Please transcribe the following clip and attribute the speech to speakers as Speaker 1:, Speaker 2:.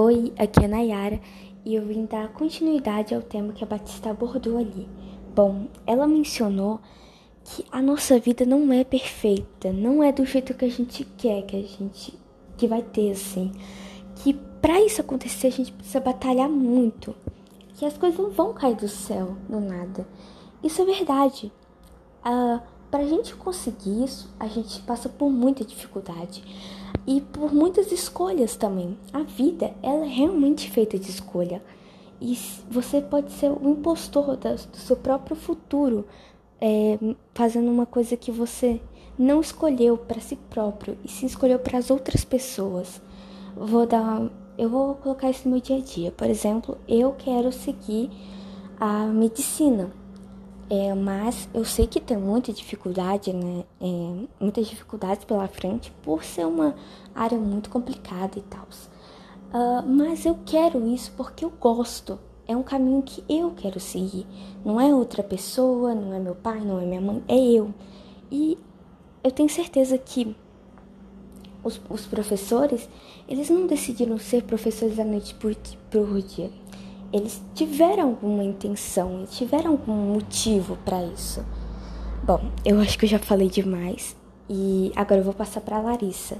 Speaker 1: Oi, aqui é Nayara e eu vim dar continuidade ao tema que a Batista abordou ali. Bom, ela mencionou que a nossa vida não é perfeita, não é do jeito que a gente quer, que a gente que vai ter assim. Que para isso acontecer a gente precisa batalhar muito, que as coisas não vão cair do céu do nada. Isso é verdade. Uh, para a gente conseguir isso, a gente passa por muita dificuldade e por muitas escolhas também. A vida, ela é realmente feita de escolha. E você pode ser o impostor do seu próprio futuro, é, fazendo uma coisa que você não escolheu para si próprio e se escolheu para as outras pessoas. Vou dar, eu vou colocar isso no meu dia a dia. Por exemplo, eu quero seguir a medicina. É, mas eu sei que tem muita dificuldade, né? É, muitas dificuldades pela frente por ser uma área muito complicada e tal. Uh, mas eu quero isso porque eu gosto. É um caminho que eu quero seguir. Não é outra pessoa, não é meu pai, não é minha mãe, é eu. E eu tenho certeza que os, os professores, eles não decidiram ser professores da noite por, por dia eles tiveram alguma intenção, eles tiveram algum motivo para isso. Bom, eu acho que eu já falei demais e agora eu vou passar para Larissa.